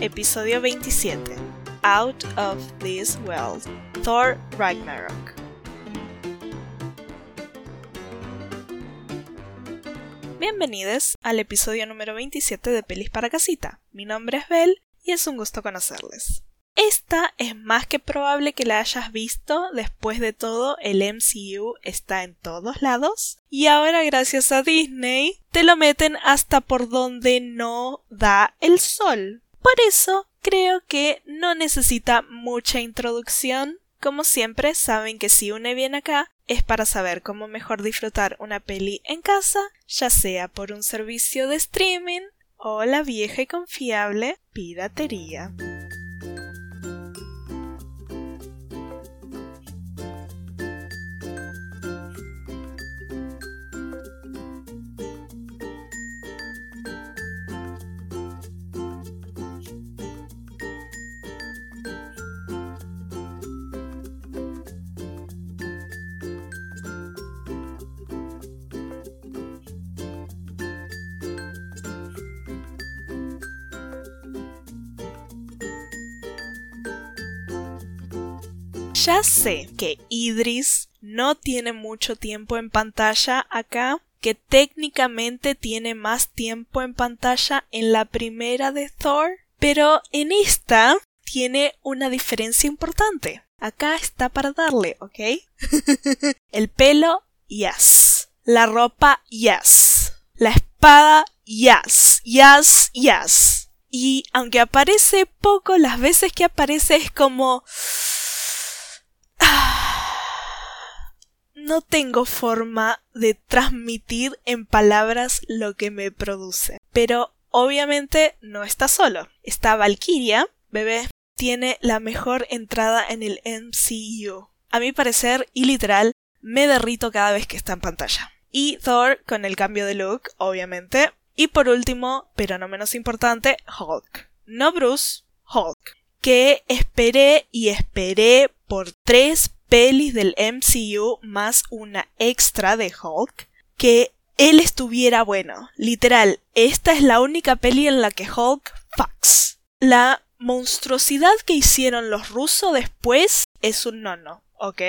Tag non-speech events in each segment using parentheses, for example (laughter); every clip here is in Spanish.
episodio 27, Out of This World, Thor Ragnarok. Bienvenidos al episodio número 27 de Pelis para Casita. Mi nombre es Belle y es un gusto conocerles. Esta es más que probable que la hayas visto, después de todo el MCU está en todos lados y ahora gracias a Disney te lo meten hasta por donde no da el sol. Por eso creo que no necesita mucha introducción. Como siempre, saben que si une bien acá es para saber cómo mejor disfrutar una peli en casa, ya sea por un servicio de streaming o la vieja y confiable piratería. Ya sé que Idris no tiene mucho tiempo en pantalla acá, que técnicamente tiene más tiempo en pantalla en la primera de Thor, pero en esta tiene una diferencia importante. Acá está para darle, ¿ok? (laughs) El pelo, yes. La ropa, yes. La espada, yes. Yes, yes. Y aunque aparece poco, las veces que aparece es como (sighs) no tengo forma de transmitir en palabras lo que me produce. Pero obviamente no está solo. Está Valkyria, bebé, tiene la mejor entrada en el MCU. A mi parecer, y literal, me derrito cada vez que está en pantalla. Y Thor con el cambio de look, obviamente. Y por último, pero no menos importante, Hulk. No Bruce, Hulk. Que esperé y esperé por tres pelis del MCU más una extra de Hulk, que él estuviera bueno. Literal, esta es la única peli en la que Hulk fucks. La monstruosidad que hicieron los rusos después es un nono, ¿ok?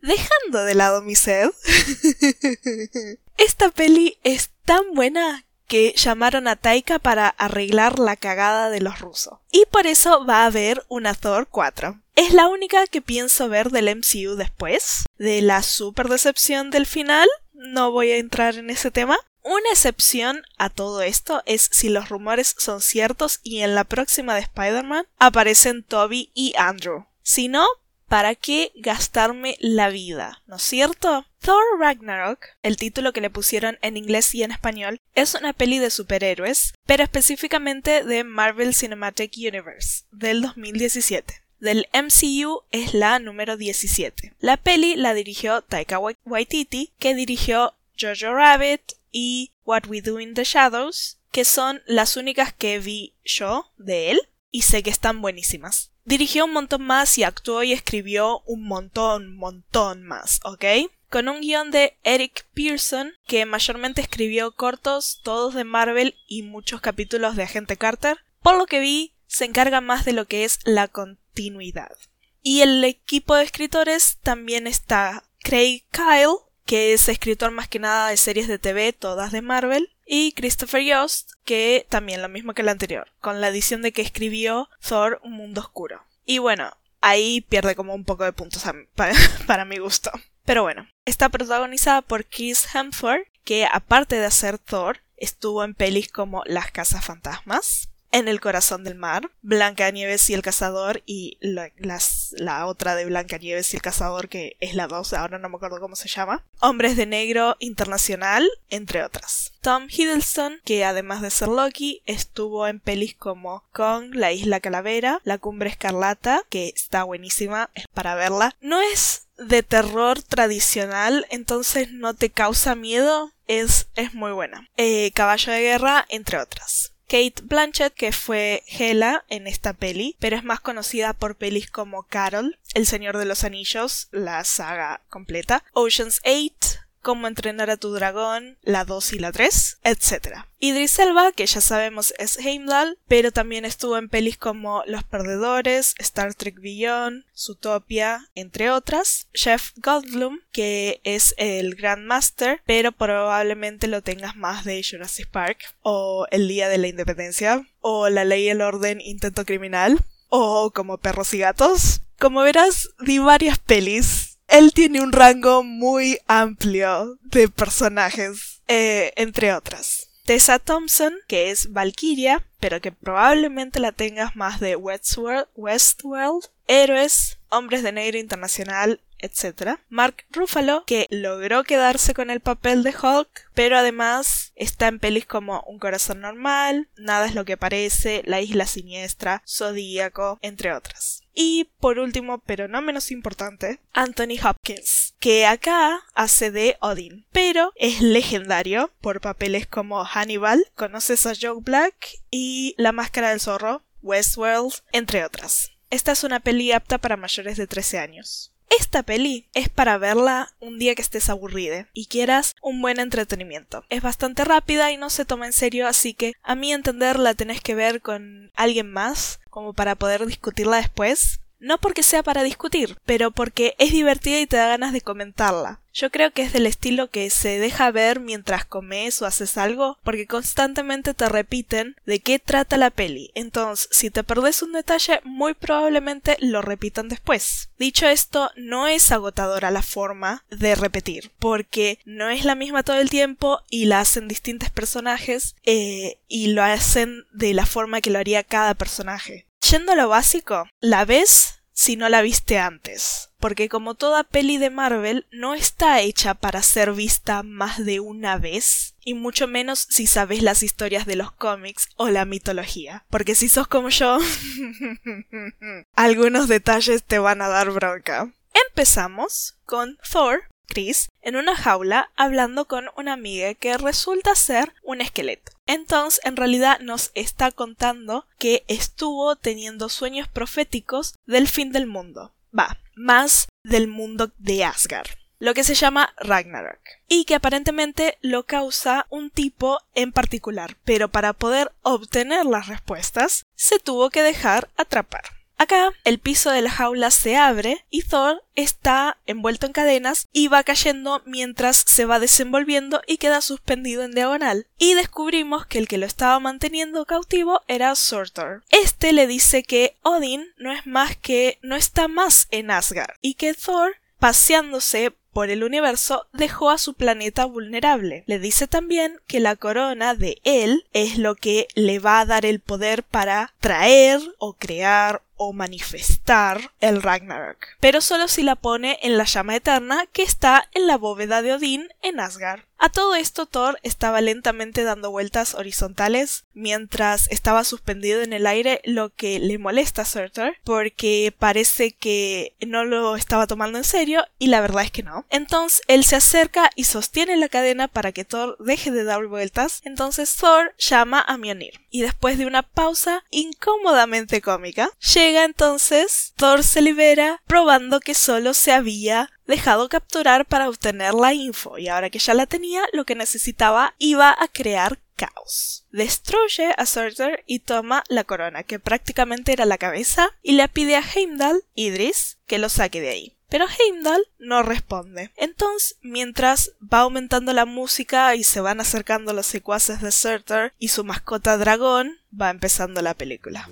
Dejando de lado mi sed, (laughs) esta peli es tan buena que llamaron a Taika para arreglar la cagada de los rusos. Y por eso va a haber una Thor 4. Es la única que pienso ver del MCU después. De la super decepción del final. No voy a entrar en ese tema. Una excepción a todo esto es si los rumores son ciertos y en la próxima de Spider-Man aparecen Toby y Andrew. Si no, ¿para qué gastarme la vida? ¿No es cierto? Thor Ragnarok, el título que le pusieron en inglés y en español, es una peli de superhéroes, pero específicamente de Marvel Cinematic Universe, del 2017. Del MCU es la número 17. La peli la dirigió Taika Waititi, que dirigió Jojo Rabbit y What We Do in the Shadows, que son las únicas que vi yo de él y sé que están buenísimas. Dirigió un montón más y actuó y escribió un montón, montón más, ¿ok? Con un guion de Eric Pearson, que mayormente escribió cortos, todos de Marvel y muchos capítulos de Agente Carter. Por lo que vi, se encarga más de lo que es la continuidad. Y el equipo de escritores también está Craig Kyle, que es escritor más que nada de series de TV, todas de Marvel, y Christopher Yost, que también lo mismo que el anterior, con la adición de que escribió Thor Un Mundo Oscuro. Y bueno, ahí pierde como un poco de puntos (laughs) para, mi gusto. Pero bueno, está protagonizada por Chris Hemsworth, que aparte de hacer Thor, estuvo en pelis como Las Casas Fantasmas, en el corazón del mar, Blanca Nieves y el cazador y la, otra de Blanca Nieves y el cazador que es la dos, ahora no me acuerdo cómo se llama, Hombres de Negro Internacional, entre otras. Tom Hiddleston, que además de ser Loki, estuvo en pelis como Kong, La Isla Calavera, La Cumbre Escarlata, que está buenísima, es para verla. No es de terror tradicional, entonces no te causa miedo, es, es muy buena. Eh, Caballo de Guerra, entre otras. Kate Blanchett, que fue Hela en esta peli, pero es más conocida por pelis como Carol, El Señor de los Anillos, la saga completa, Ocean's 8, Cómo entrenar a tu dragón, la 2 y la 3, etc. Idris Elba, que ya sabemos es Heimdall, pero también estuvo en pelis como Los Perdedores, Star Trek Beyond, Zootopia, entre otras. Jeff Goldblum, que es el Grandmaster, pero probablemente lo tengas más de Jurassic Park, o El Día de la Independencia, o La Ley y el Orden Intento Criminal, o como Perros y Gatos. Como verás, di varias pelis. Él tiene un rango muy amplio de personajes, eh, entre otras. Tessa Thompson, que es Valkyria, pero que probablemente la tengas más de Westworld, Westworld Héroes, Hombres de Negro Internacional, etc. Mark Ruffalo, que logró quedarse con el papel de Hulk, pero además está en pelis como Un corazón normal, Nada es lo que parece, La isla siniestra, Zodíaco, entre otras. Y por último, pero no menos importante, Anthony Hopkins, que acá hace de Odin, pero es legendario por papeles como Hannibal, Conoces a Joe Black y La Máscara del Zorro, Westworld, entre otras. Esta es una peli apta para mayores de 13 años. Esta peli es para verla un día que estés aburrida y quieras un buen entretenimiento. Es bastante rápida y no se toma en serio, así que a mi entender la tenés que ver con alguien más como para poder discutirla después no porque sea para discutir, pero porque es divertida y te da ganas de comentarla. Yo creo que es del estilo que se deja ver mientras comes o haces algo, porque constantemente te repiten de qué trata la peli. Entonces, si te perdés un detalle, muy probablemente lo repitan después. Dicho esto, no es agotadora la forma de repetir, porque no es la misma todo el tiempo y la hacen distintos personajes eh, y lo hacen de la forma que lo haría cada personaje. Yendo a lo básico, la ves si no la viste antes, porque como toda peli de Marvel no está hecha para ser vista más de una vez, y mucho menos si sabes las historias de los cómics o la mitología, porque si sos como yo, (laughs) algunos detalles te van a dar bronca. Empezamos con Thor, Chris, en una jaula hablando con una amiga que resulta ser un esqueleto. Entonces, en realidad nos está contando que estuvo teniendo sueños proféticos del fin del mundo. Va, más del mundo de Asgard lo que se llama Ragnarok, y que aparentemente lo causa un tipo en particular, pero para poder obtener las respuestas se tuvo que dejar atrapar. Acá el piso de la jaula se abre y Thor está envuelto en cadenas y va cayendo mientras se va desenvolviendo y queda suspendido en diagonal. Y descubrimos que el que lo estaba manteniendo cautivo era Surtur. Este le dice que Odin no es más que no está más en Asgard y que Thor paseándose por el universo dejó a su planeta vulnerable. Le dice también que la corona de él es lo que le va a dar el poder para traer o crear o manifestar el Ragnarok, pero solo si la pone en la llama eterna que está en la bóveda de Odín en Asgard. A todo esto Thor estaba lentamente dando vueltas horizontales mientras estaba suspendido en el aire, lo que le molesta a Surtur porque parece que no lo estaba tomando en serio y la verdad es que no. Entonces él se acerca y sostiene la cadena para que Thor deje de dar vueltas. Entonces Thor llama a Mjolnir y después de una pausa incómodamente cómica, llega entonces, Thor se libera probando que solo se había dejado capturar para obtener la info y ahora que ya la tenía, lo que necesitaba iba a crear caos. Destruye a Surtur y toma la corona, que prácticamente era la cabeza, y le pide a Heimdall, Idris, que lo saque de ahí. Pero Heimdall no responde. Entonces, mientras va aumentando la música y se van acercando los secuaces de Surtur y su mascota dragón, va empezando la película.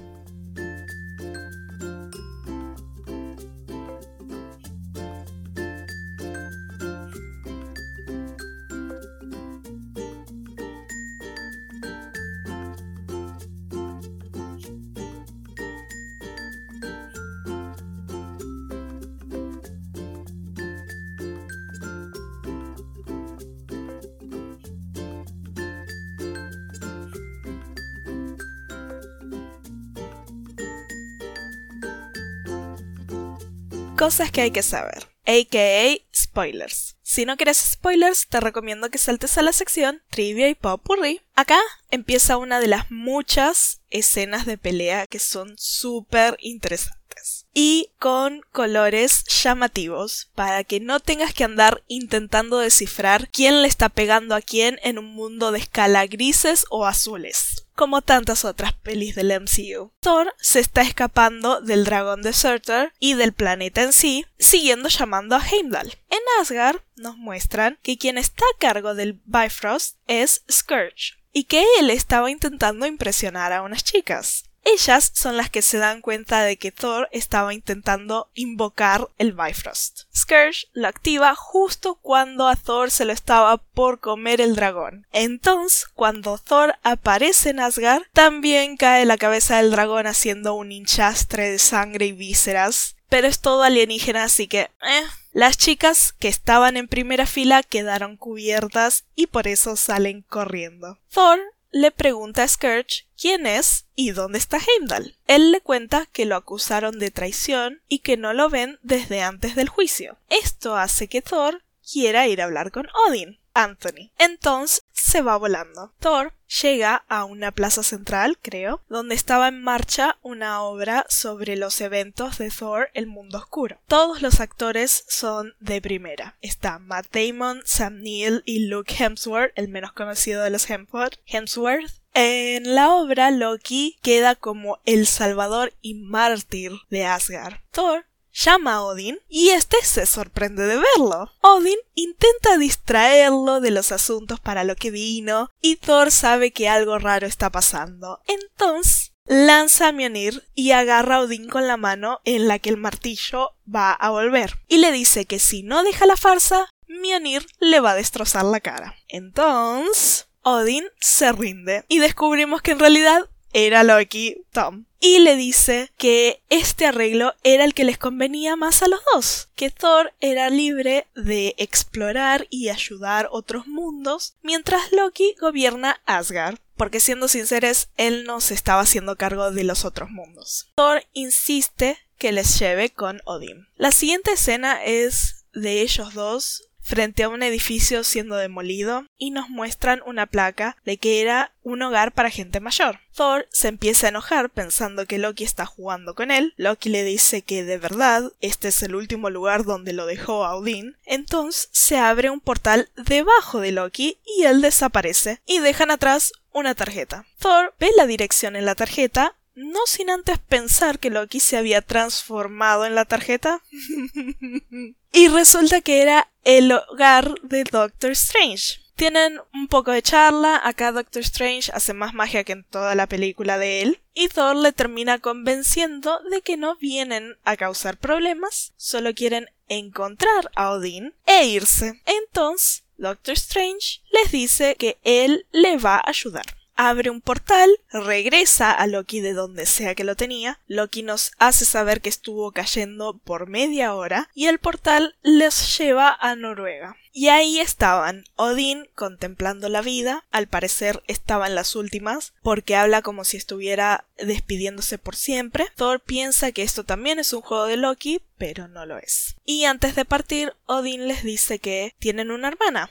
Cosas que hay que saber, aka spoilers. Si no quieres spoilers, te recomiendo que saltes a la sección Trivia y Popurrí. Acá empieza una de las muchas escenas de pelea que son súper interesantes. y con colores llamativos para que no tengas que andar intentando descifrar quién le está pegando a quién en un mundo de escala grises o azules como tantas otras pelis del MCU. Thor se está escapando del dragón Deserter y del planeta en sí, siguiendo llamando a Heimdall. En Asgard nos muestran que quien está a cargo del Bifrost es Scourge, y que él estaba intentando impresionar a unas chicas. Ellas son las que se dan cuenta de que Thor estaba intentando invocar el Bifrost. Scourge lo activa justo cuando a Thor se lo estaba por comer el dragón. Entonces, cuando Thor aparece en Asgard, también cae la cabeza del dragón haciendo un hinchastre de sangre y vísceras. Pero es todo alienígena, así que... Eh. Las chicas que estaban en primera fila quedaron cubiertas y por eso salen corriendo. Thor le pregunta a Scourge quién es y dónde está Heimdall. Él le cuenta que lo acusaron de traición y que no lo ven desde antes del juicio. Esto hace que Thor quiera ir a hablar con Odin. Anthony. Entonces se va volando. Thor llega a una plaza central, creo, donde estaba en marcha una obra sobre los eventos de Thor El Mundo Oscuro. Todos los actores son de primera. Está Matt Damon, Sam Neill y Luke Hemsworth, el menos conocido de los Hemsworth. Hemsworth. En la obra, Loki queda como el salvador y mártir de Asgard. Thor llama a Odin y este se sorprende de verlo. Odin intenta distraerlo de los asuntos para lo que vino y Thor sabe que algo raro está pasando. Entonces lanza a Mjolnir y agarra a Odin con la mano en la que el martillo va a volver y le dice que si no deja la farsa, Mjolnir le va a destrozar la cara. Entonces Odin se rinde y descubrimos que en realidad era Loki Tom y le dice que este arreglo era el que les convenía más a los dos, que Thor era libre de explorar y ayudar otros mundos, mientras Loki gobierna Asgard, porque siendo sinceros, él no se estaba haciendo cargo de los otros mundos. Thor insiste que les lleve con Odin. La siguiente escena es de ellos dos frente a un edificio siendo demolido y nos muestran una placa de que era un hogar para gente mayor. Thor se empieza a enojar pensando que Loki está jugando con él. Loki le dice que de verdad este es el último lugar donde lo dejó a Odin. Entonces se abre un portal debajo de Loki y él desaparece y dejan atrás una tarjeta. Thor ve la dirección en la tarjeta no sin antes pensar que Loki se había transformado en la tarjeta. (laughs) y resulta que era el hogar de Doctor Strange. Tienen un poco de charla, acá Doctor Strange hace más magia que en toda la película de él, y Thor le termina convenciendo de que no vienen a causar problemas, solo quieren encontrar a Odin e irse. Entonces, Doctor Strange les dice que él le va a ayudar abre un portal, regresa a Loki de donde sea que lo tenía, Loki nos hace saber que estuvo cayendo por media hora y el portal les lleva a Noruega. Y ahí estaban, Odín contemplando la vida, al parecer estaban las últimas, porque habla como si estuviera despidiéndose por siempre. Thor piensa que esto también es un juego de Loki, pero no lo es. Y antes de partir, Odín les dice que tienen una hermana.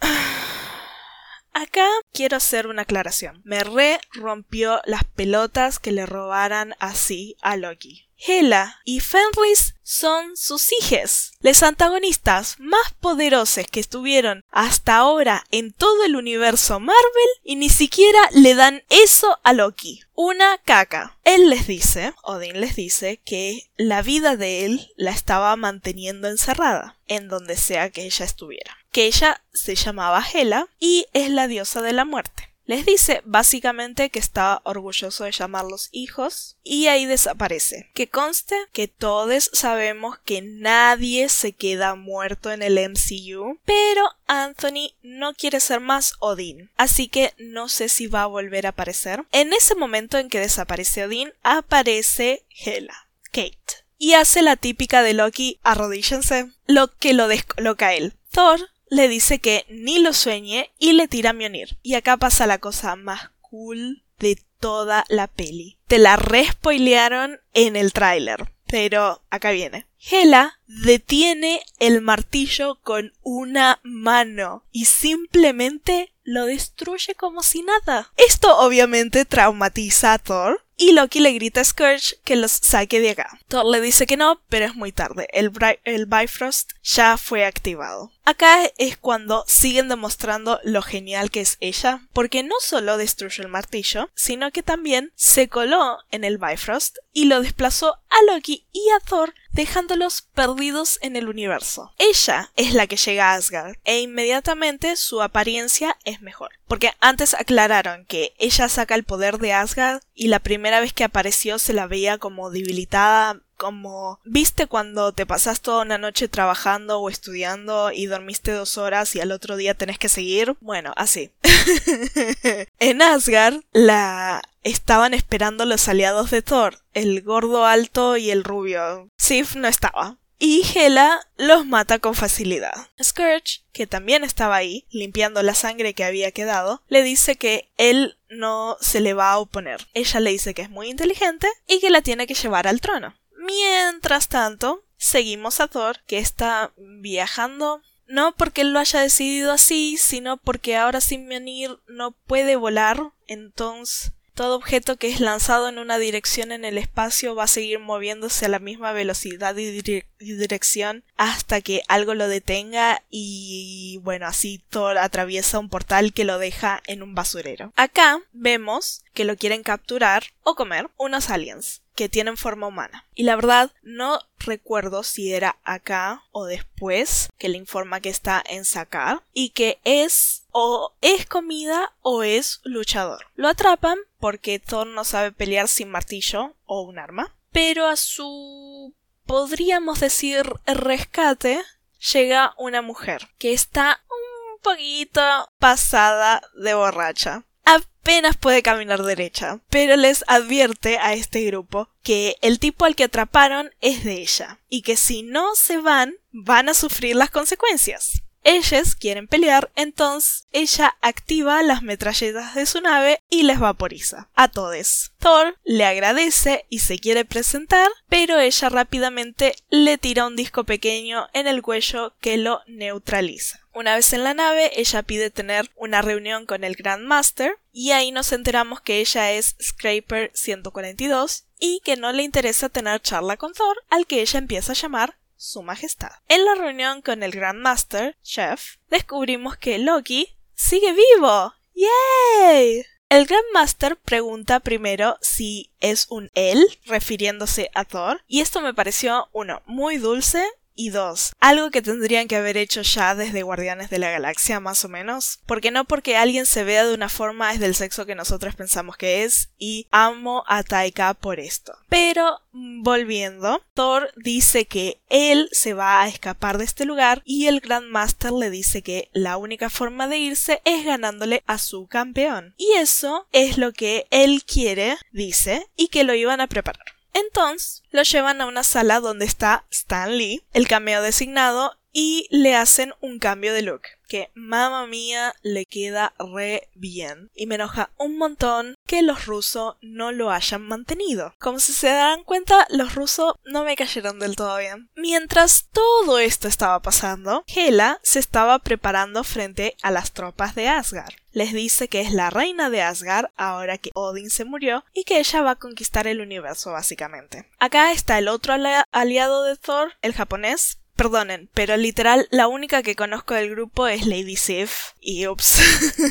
(sighs) Acá quiero hacer una aclaración. Me rompió las pelotas que le robaran así a Loki. Hela y Fenris son sus hijos, los antagonistas más poderosos que estuvieron hasta ahora en todo el universo Marvel y ni siquiera le dan eso a Loki. Una caca. Él les dice, Odin les dice, que la vida de él la estaba manteniendo encerrada, en donde sea que ella estuviera. Que ella se llamaba Hela y es la diosa de la muerte. Les dice básicamente que está orgulloso de llamarlos hijos y ahí desaparece. Que conste que todos sabemos que nadie se queda muerto en el MCU, pero Anthony no quiere ser más Odin, así que no sé si va a volver a aparecer. En ese momento en que desaparece Odin, aparece Hela, Kate, y hace la típica de Loki arrodíllense, lo que lo descoloca a él. Thor le dice que ni lo sueñe y le tira a Mjolnir. Y acá pasa la cosa más cool de toda la peli. Te la respoilearon en el tráiler, pero acá viene. Hela detiene el martillo con una mano y simplemente lo destruye como si nada. Esto obviamente traumatiza a Thor y Loki le grita a Scourge que los saque de acá. Thor le dice que no, pero es muy tarde. El, el Bifrost ya fue activado. Acá es cuando siguen demostrando lo genial que es ella, porque no solo destruyó el martillo, sino que también se coló en el Bifrost y lo desplazó a Loki y a Thor dejándolos perdidos en el universo. Ella es la que llega a Asgard e inmediatamente su apariencia es mejor. Porque antes aclararon que ella saca el poder de Asgard y la primera vez que apareció se la veía como debilitada como viste cuando te pasas toda una noche trabajando o estudiando y dormiste dos horas y al otro día tenés que seguir. Bueno, así. (laughs) en Asgard la estaban esperando los aliados de Thor, el gordo alto y el rubio. Sif no estaba. Y Hela los mata con facilidad. Scourge, que también estaba ahí, limpiando la sangre que había quedado, le dice que él no se le va a oponer. Ella le dice que es muy inteligente y que la tiene que llevar al trono. Mientras tanto, seguimos a Thor, que está viajando no porque él lo haya decidido así, sino porque ahora sin venir no puede volar, entonces todo objeto que es lanzado en una dirección en el espacio va a seguir moviéndose a la misma velocidad y, dirección hasta que algo lo detenga y bueno, así Thor atraviesa un portal que lo deja en un basurero. Acá vemos que lo quieren capturar o comer unos aliens que tienen forma humana. Y la verdad, no recuerdo si era acá o después que le informa que está en sacar y que es o es comida o es luchador. Lo atrapan porque Thor no sabe pelear sin martillo o un arma, pero a su podríamos decir rescate llega una mujer que está un poquito pasada de borracha apenas puede caminar derecha, pero les advierte a este grupo que el tipo al que atraparon es de ella y que si no se van van a sufrir las consecuencias. Ellos quieren pelear, entonces ella activa las metralletas de su nave y les vaporiza a todos. Thor le agradece y se quiere presentar, pero ella rápidamente le tira un disco pequeño en el cuello que lo neutraliza. Una vez en la nave, ella pide tener una reunión con el Grandmaster y ahí nos enteramos que ella es Scraper 142 y que no le interesa tener charla con Thor, al que ella empieza a llamar su Majestad. En la reunión con el Grandmaster, Chef, descubrimos que Loki sigue vivo. ¡Yay! El Grandmaster pregunta primero si es un él, refiriéndose a Thor, y esto me pareció, uno, muy dulce y dos, algo que tendrían que haber hecho ya desde Guardianes de la Galaxia más o menos, porque no porque alguien se vea de una forma es del sexo que nosotros pensamos que es y amo a Taika por esto. Pero volviendo, Thor dice que él se va a escapar de este lugar y el Grandmaster le dice que la única forma de irse es ganándole a su campeón. Y eso es lo que él quiere, dice, y que lo iban a preparar. Entonces lo llevan a una sala donde está Stan Lee, el cameo designado, y le hacen un cambio de look que mamá mía le queda re bien y me enoja un montón que los rusos no lo hayan mantenido. Como si se darán cuenta, los rusos no me cayeron del todo bien. Mientras todo esto estaba pasando, Hela se estaba preparando frente a las tropas de Asgard. Les dice que es la reina de Asgard ahora que Odin se murió y que ella va a conquistar el universo básicamente. Acá está el otro aliado de Thor, el japonés, Perdonen, pero literal la única que conozco del grupo es Lady Sif y ups.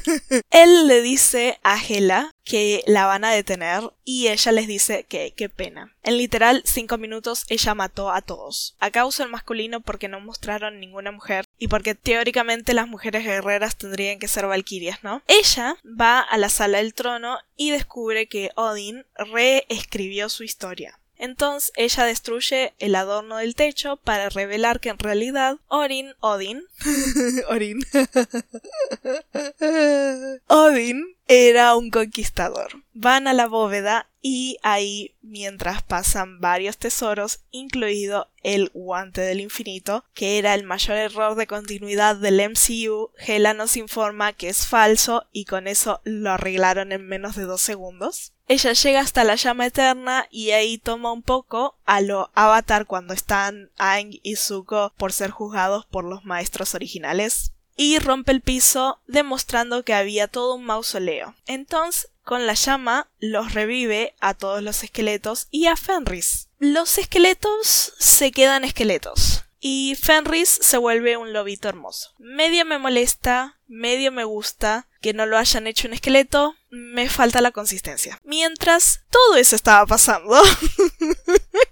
(laughs) Él le dice a Hela que la van a detener y ella les dice que qué pena. En literal cinco minutos ella mató a todos. Acá uso el masculino porque no mostraron ninguna mujer y porque teóricamente las mujeres guerreras tendrían que ser valquirias, ¿no? Ella va a la sala del trono y descubre que Odin reescribió su historia. Entonces ella destruye el adorno del techo para revelar que en realidad Orin, Odin, (laughs) Orin, Odin era un conquistador. Van a la bóveda y ahí, mientras pasan varios tesoros, incluido el guante del infinito, que era el mayor error de continuidad del MCU, Hela nos informa que es falso y con eso lo arreglaron en menos de dos segundos. Ella llega hasta la llama eterna y ahí toma un poco a lo Avatar cuando están Aang y Zuko por ser juzgados por los maestros originales y rompe el piso demostrando que había todo un mausoleo. Entonces, con la llama los revive a todos los esqueletos y a Fenris. Los esqueletos se quedan esqueletos y Fenris se vuelve un lobito hermoso. Medio me molesta, medio me gusta que no lo hayan hecho un esqueleto, me falta la consistencia. Mientras todo eso estaba pasando, (laughs)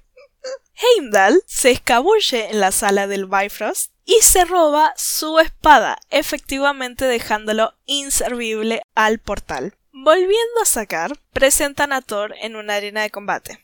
Heimdall se escabulle en la sala del Bifrost y se roba su espada, efectivamente dejándolo inservible al portal. Volviendo a sacar, presentan a Thor en una arena de combate.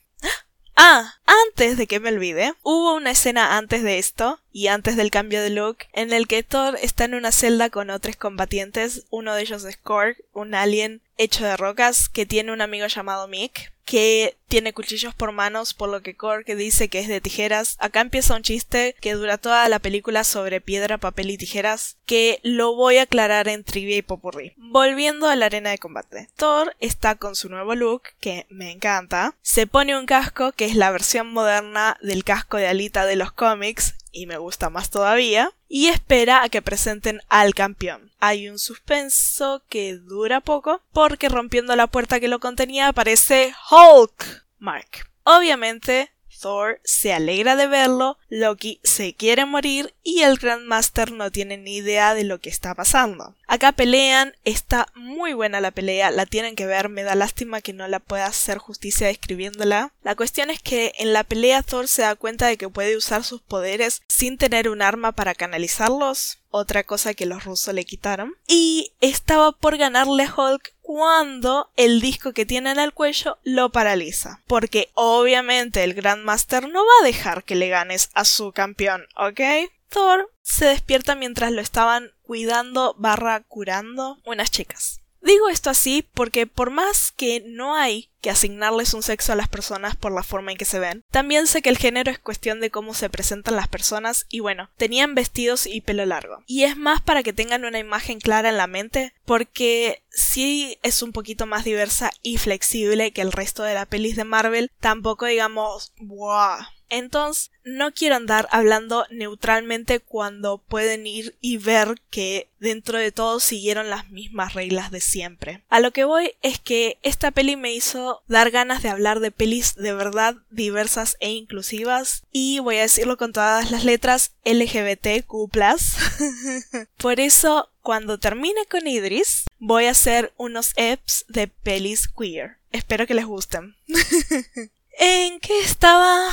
Ah, antes de que me olvide, hubo una escena antes de esto y antes del cambio de look en el que Thor está en una celda con otros combatientes, uno de ellos es Korg, un alien hecho de rocas que tiene un amigo llamado Mick que tiene cuchillos por manos, por lo que Korg dice que es de tijeras. Acá empieza un chiste que dura toda la película sobre piedra, papel y tijeras, que lo voy a aclarar en trivia y popurrí. Volviendo a la arena de combate. Thor está con su nuevo look, que me encanta. Se pone un casco, que es la versión moderna del casco de Alita de los cómics, y me gusta más todavía, y espera a que presenten al campeón. Hay un suspenso que dura poco, porque rompiendo la puerta que lo contenía aparece Hulk. Mark. Obviamente, Thor se alegra de verlo, Loki se quiere morir y el Grandmaster no tiene ni idea de lo que está pasando. Acá pelean, está muy buena la pelea, la tienen que ver, me da lástima que no la pueda hacer justicia describiéndola. La cuestión es que en la pelea Thor se da cuenta de que puede usar sus poderes sin tener un arma para canalizarlos, otra cosa que los rusos le quitaron, y estaba por ganarle a Hulk cuando el disco que tiene en el cuello lo paraliza. Porque obviamente el Grandmaster no va a dejar que le ganes a su campeón, ¿ok? Thor se despierta mientras lo estaban cuidando barra curando unas chicas. Digo esto así porque por más que no hay que asignarles un sexo a las personas por la forma en que se ven, también sé que el género es cuestión de cómo se presentan las personas y bueno, tenían vestidos y pelo largo. Y es más para que tengan una imagen clara en la mente porque sí es un poquito más diversa y flexible que el resto de la pelis de Marvel, tampoco digamos, wow, entonces, no quiero andar hablando neutralmente cuando pueden ir y ver que dentro de todo siguieron las mismas reglas de siempre. A lo que voy es que esta peli me hizo dar ganas de hablar de pelis de verdad diversas e inclusivas y voy a decirlo con todas las letras LGBTQ+. (laughs) Por eso, cuando termine con Idris, voy a hacer unos EPs de pelis queer. Espero que les gusten. (laughs) ¿En qué estaba?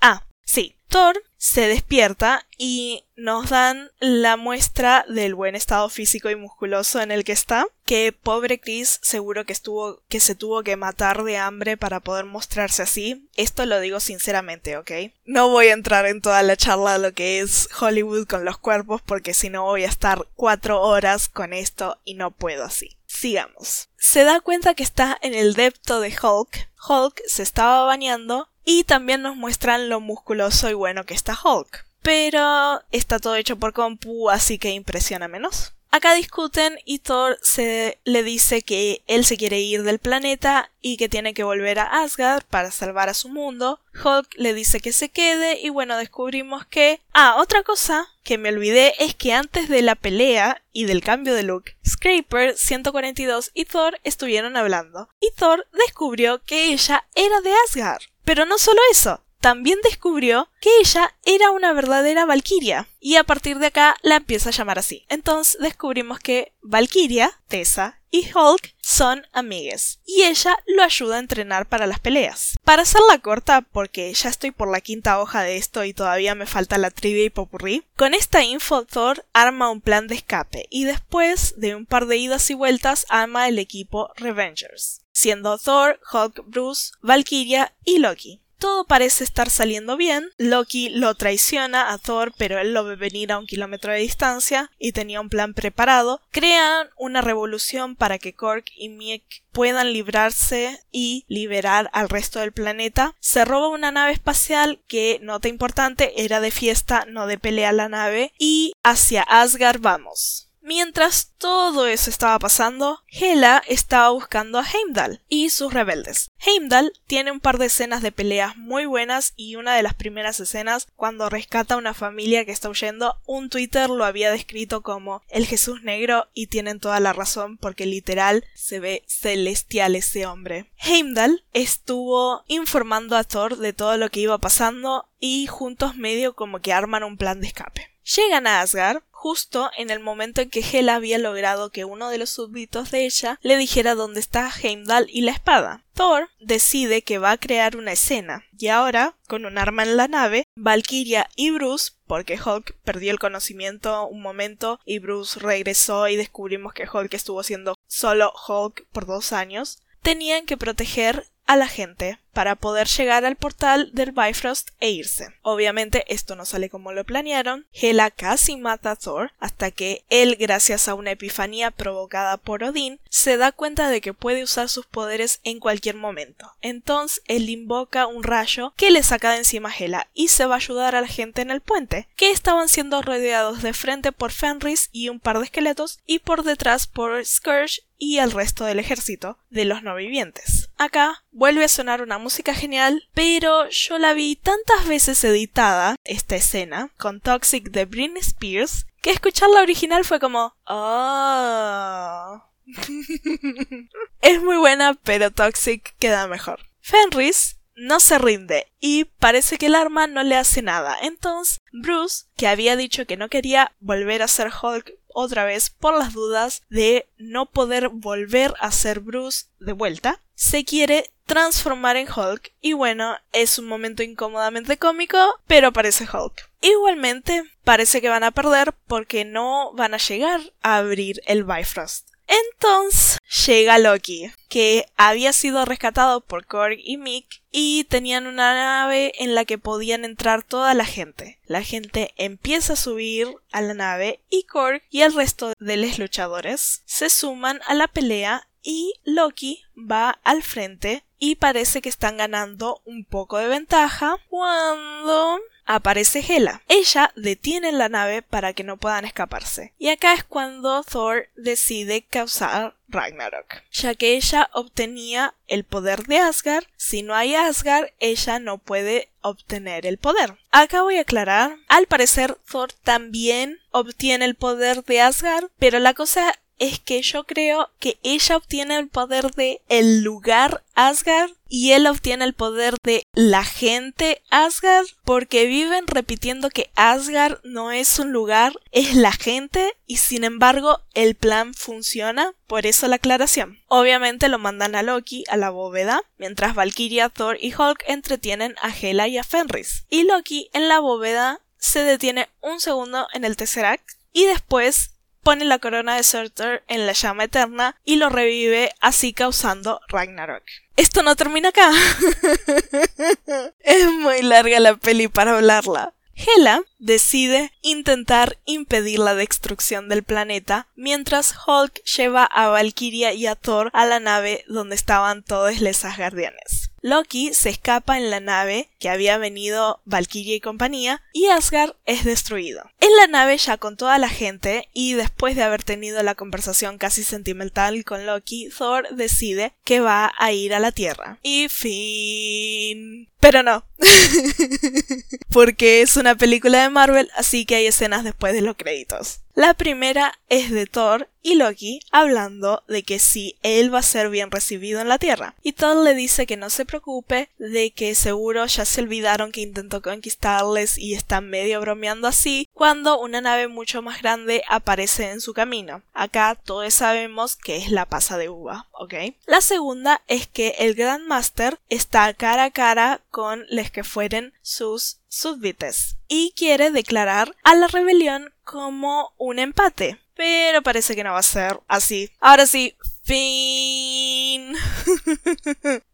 Ah, sí. Thor se despierta y nos dan la muestra del buen estado físico y musculoso en el que está, que pobre Chris seguro que estuvo que se tuvo que matar de hambre para poder mostrarse así. Esto lo digo sinceramente, ¿ok? No voy a entrar en toda la charla de lo que es Hollywood con los cuerpos porque si no voy a estar cuatro horas con esto y no puedo así. Sigamos. Se da cuenta que está en el depto de Hulk. Hulk se estaba bañando y también nos muestran lo musculoso y bueno que está Hulk. Pero está todo hecho por compu, así que impresiona menos. Acá discuten y Thor se le dice que él se quiere ir del planeta y que tiene que volver a Asgard para salvar a su mundo. Hulk le dice que se quede y bueno, descubrimos que... Ah, otra cosa que me olvidé es que antes de la pelea y del cambio de look, Scraper 142 y Thor estuvieron hablando. Y Thor descubrió que ella era de Asgard. Pero no solo eso, también descubrió que ella era una verdadera Valkyria y a partir de acá la empieza a llamar así. Entonces descubrimos que Valkyria, Tessa y Hulk son amigues y ella lo ayuda a entrenar para las peleas. Para hacerla corta, porque ya estoy por la quinta hoja de esto y todavía me falta la trivia y popurrí, con esta info Thor arma un plan de escape y después de un par de idas y vueltas arma el equipo Revengers, siendo Thor, Hulk, Bruce, Valkyria y Loki. Todo parece estar saliendo bien. Loki lo traiciona a Thor, pero él lo ve venir a un kilómetro de distancia y tenía un plan preparado. Crean una revolución para que Korg y Miek puedan librarse y liberar al resto del planeta. Se roba una nave espacial que, nota importante, era de fiesta, no de pelea la nave, y hacia Asgard vamos. Mientras todo eso estaba pasando, Hela estaba buscando a Heimdall y sus rebeldes. Heimdall tiene un par de escenas de peleas muy buenas y una de las primeras escenas cuando rescata a una familia que está huyendo, un Twitter lo había descrito como el Jesús negro y tienen toda la razón porque literal se ve celestial ese hombre. Heimdall estuvo informando a Thor de todo lo que iba pasando y juntos medio como que arman un plan de escape. Llegan a Asgard justo en el momento en que Hela había logrado que uno de los súbditos de ella le dijera dónde está Heimdall y la espada. Thor decide que va a crear una escena, y ahora, con un arma en la nave, Valkyria y Bruce, porque Hulk perdió el conocimiento un momento y Bruce regresó y descubrimos que Hulk estuvo siendo solo Hulk por dos años, tenían que proteger a la gente para poder llegar al portal del Bifrost e irse. Obviamente esto no sale como lo planearon. Hela casi mata a Thor hasta que él, gracias a una epifanía provocada por Odín, se da cuenta de que puede usar sus poderes en cualquier momento. Entonces él invoca un rayo que le saca de encima a Hela y se va a ayudar a la gente en el puente, que estaban siendo rodeados de frente por Fenris y un par de esqueletos y por detrás por Scourge y el resto del ejército de los no vivientes. Acá vuelve a sonar una música genial, pero yo la vi tantas veces editada, esta escena, con Toxic de Britney Spears, que escuchar la original fue como... Oh. (laughs) es muy buena, pero Toxic queda mejor. Fenris no se rinde y parece que el arma no le hace nada. Entonces, Bruce, que había dicho que no quería volver a ser Hulk otra vez por las dudas de no poder volver a ser Bruce de vuelta, se quiere transformar en Hulk y bueno, es un momento incómodamente cómico, pero parece Hulk. Igualmente, parece que van a perder porque no van a llegar a abrir el Bifrost. Entonces llega Loki, que había sido rescatado por Korg y Mick y tenían una nave en la que podían entrar toda la gente. La gente empieza a subir a la nave y Korg y el resto de los luchadores se suman a la pelea y Loki va al frente y parece que están ganando un poco de ventaja cuando aparece Hela. Ella detiene la nave para que no puedan escaparse. Y acá es cuando Thor decide causar Ragnarok, ya que ella obtenía el poder de Asgard. Si no hay Asgard, ella no puede obtener el poder. Acá voy a aclarar, al parecer Thor también obtiene el poder de Asgard, pero la cosa es que yo creo que ella obtiene el poder de el lugar Asgard y él obtiene el poder de la gente Asgard porque viven repitiendo que Asgard no es un lugar, es la gente y sin embargo el plan funciona, por eso la aclaración. Obviamente lo mandan a Loki a la bóveda, mientras Valkyria, Thor y Hulk entretienen a Hela y a Fenris. Y Loki en la bóveda se detiene un segundo en el Tesseract y después pone la corona de Surtur en la llama eterna y lo revive, así causando Ragnarok. Esto no termina acá. (laughs) es muy larga la peli para hablarla. Hela decide intentar impedir la destrucción del planeta mientras Hulk lleva a Valkyria y a Thor a la nave donde estaban todos los Asgardianes. Loki se escapa en la nave que había venido Valkyria y compañía y Asgard es destruido. En la nave ya con toda la gente y después de haber tenido la conversación casi sentimental con Loki, Thor decide que va a ir a la Tierra. Y fin. Pero no. (laughs) Porque es una película de Marvel, así que hay escenas después de los créditos. La primera es de Thor y Loki hablando de que sí, él va a ser bien recibido en la Tierra. Y Thor le dice que no se preocupe, de que seguro ya se olvidaron que intentó conquistarles y están medio bromeando así, cuando una nave mucho más grande aparece en su camino. Acá todos sabemos que es la pasa de uva, ¿ok? La segunda es que el Grandmaster está cara a cara con los que fueren sus súbdites y quiere declarar a la rebelión como un empate. Pero parece que no va a ser así. Ahora sí, fin. (laughs)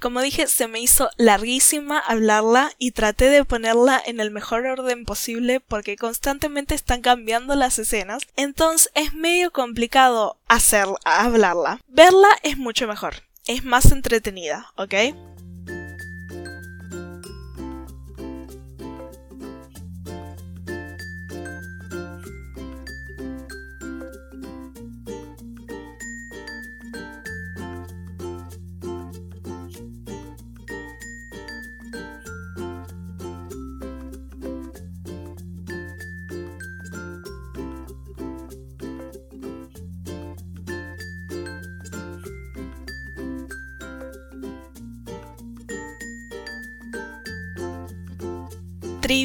Como dije, se me hizo larguísima hablarla y traté de ponerla en el mejor orden posible porque constantemente están cambiando las escenas. Entonces es medio complicado hacer hablarla. Verla es mucho mejor. Es más entretenida, ¿ok?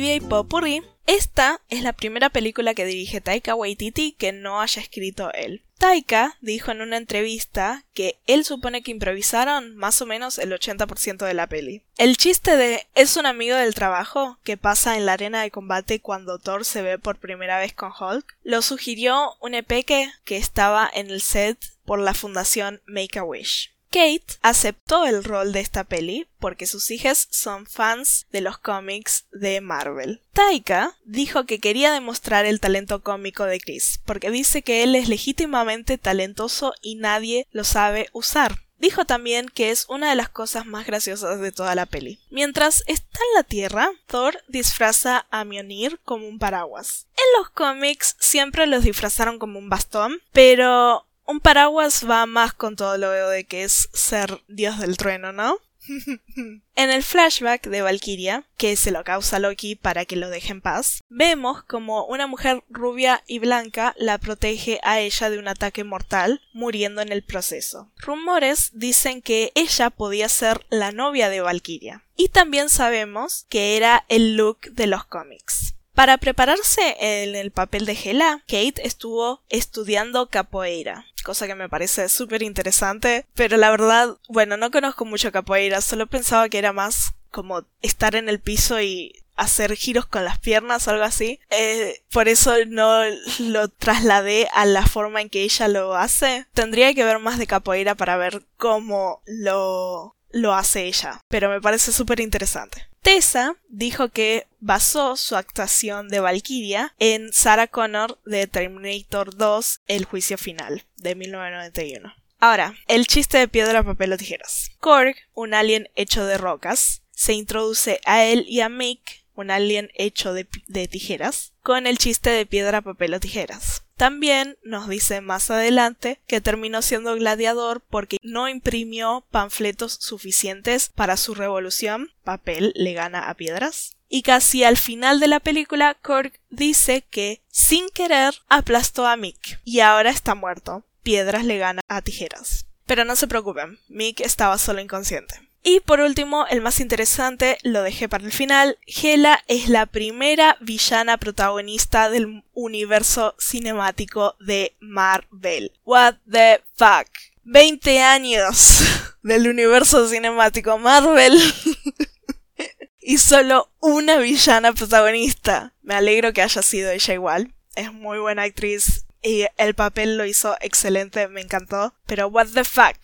Trivia y. Esta es la primera película que dirige Taika Waititi que no haya escrito él. Taika dijo en una entrevista que él supone que improvisaron más o menos el 80% de la peli. El chiste de es un amigo del trabajo que pasa en la arena de combate cuando Thor se ve por primera vez con Hulk lo sugirió un epeque que estaba en el set por la fundación Make a Wish. Kate aceptó el rol de esta peli porque sus hijas son fans de los cómics de Marvel. Taika dijo que quería demostrar el talento cómico de Chris, porque dice que él es legítimamente talentoso y nadie lo sabe usar. Dijo también que es una de las cosas más graciosas de toda la peli. Mientras está en la Tierra, Thor disfraza a Mjolnir como un paraguas. En los cómics siempre los disfrazaron como un bastón, pero un paraguas va más con todo lo de que es ser dios del trueno, ¿no? (laughs) en el flashback de Valkyria, que se lo causa Loki para que lo deje en paz, vemos como una mujer rubia y blanca la protege a ella de un ataque mortal, muriendo en el proceso. Rumores dicen que ella podía ser la novia de Valkyria. Y también sabemos que era el look de los cómics. Para prepararse en el papel de Hela, Kate estuvo estudiando capoeira, cosa que me parece súper interesante, pero la verdad, bueno, no conozco mucho capoeira, solo pensaba que era más como estar en el piso y hacer giros con las piernas o algo así. Eh, por eso no lo trasladé a la forma en que ella lo hace. Tendría que ver más de capoeira para ver cómo lo, lo hace ella, pero me parece súper interesante. Tessa dijo que basó su actuación de Valkyria en Sarah Connor de Terminator 2 El juicio final de 1991. Ahora, el chiste de piedra, papel o tijeras. Korg, un alien hecho de rocas, se introduce a él y a Mick, un alien hecho de, de tijeras, con el chiste de piedra, papel o tijeras. También nos dice más adelante que terminó siendo gladiador porque no imprimió panfletos suficientes para su revolución, papel le gana a piedras. Y casi al final de la película, Kirk dice que, sin querer, aplastó a Mick y ahora está muerto. Piedras le gana a tijeras. Pero no se preocupen, Mick estaba solo inconsciente. Y por último, el más interesante, lo dejé para el final, Hela es la primera villana protagonista del universo cinemático de Marvel. What the fuck? 20 años (laughs) del universo cinemático Marvel. (laughs) y solo una villana protagonista. Me alegro que haya sido ella igual. Es muy buena actriz y el papel lo hizo excelente, me encantó. Pero what the fuck?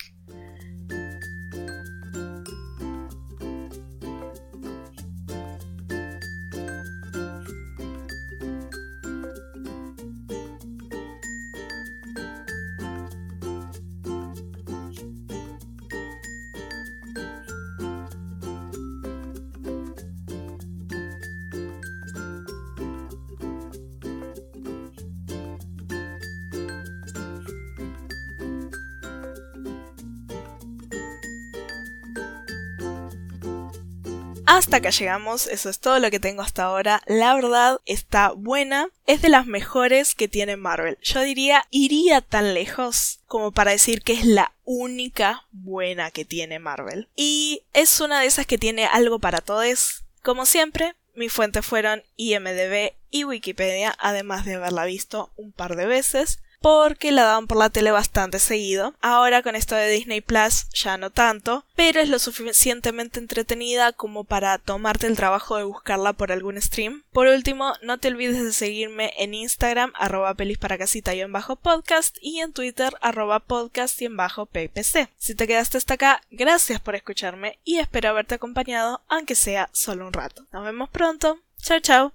Hasta acá llegamos, eso es todo lo que tengo hasta ahora. La verdad está buena, es de las mejores que tiene Marvel. Yo diría, iría tan lejos como para decir que es la única buena que tiene Marvel. Y es una de esas que tiene algo para todos. Como siempre, mis fuentes fueron IMDB y Wikipedia, además de haberla visto un par de veces porque la daban por la tele bastante seguido. Ahora con esto de Disney Plus ya no tanto, pero es lo suficientemente entretenida como para tomarte el trabajo de buscarla por algún stream. Por último, no te olvides de seguirme en Instagram arroba pelis para casita y en bajo podcast y en Twitter arroba podcast y en bajo ppc. Si te quedaste hasta acá, gracias por escucharme y espero haberte acompañado aunque sea solo un rato. Nos vemos pronto. Chao chao.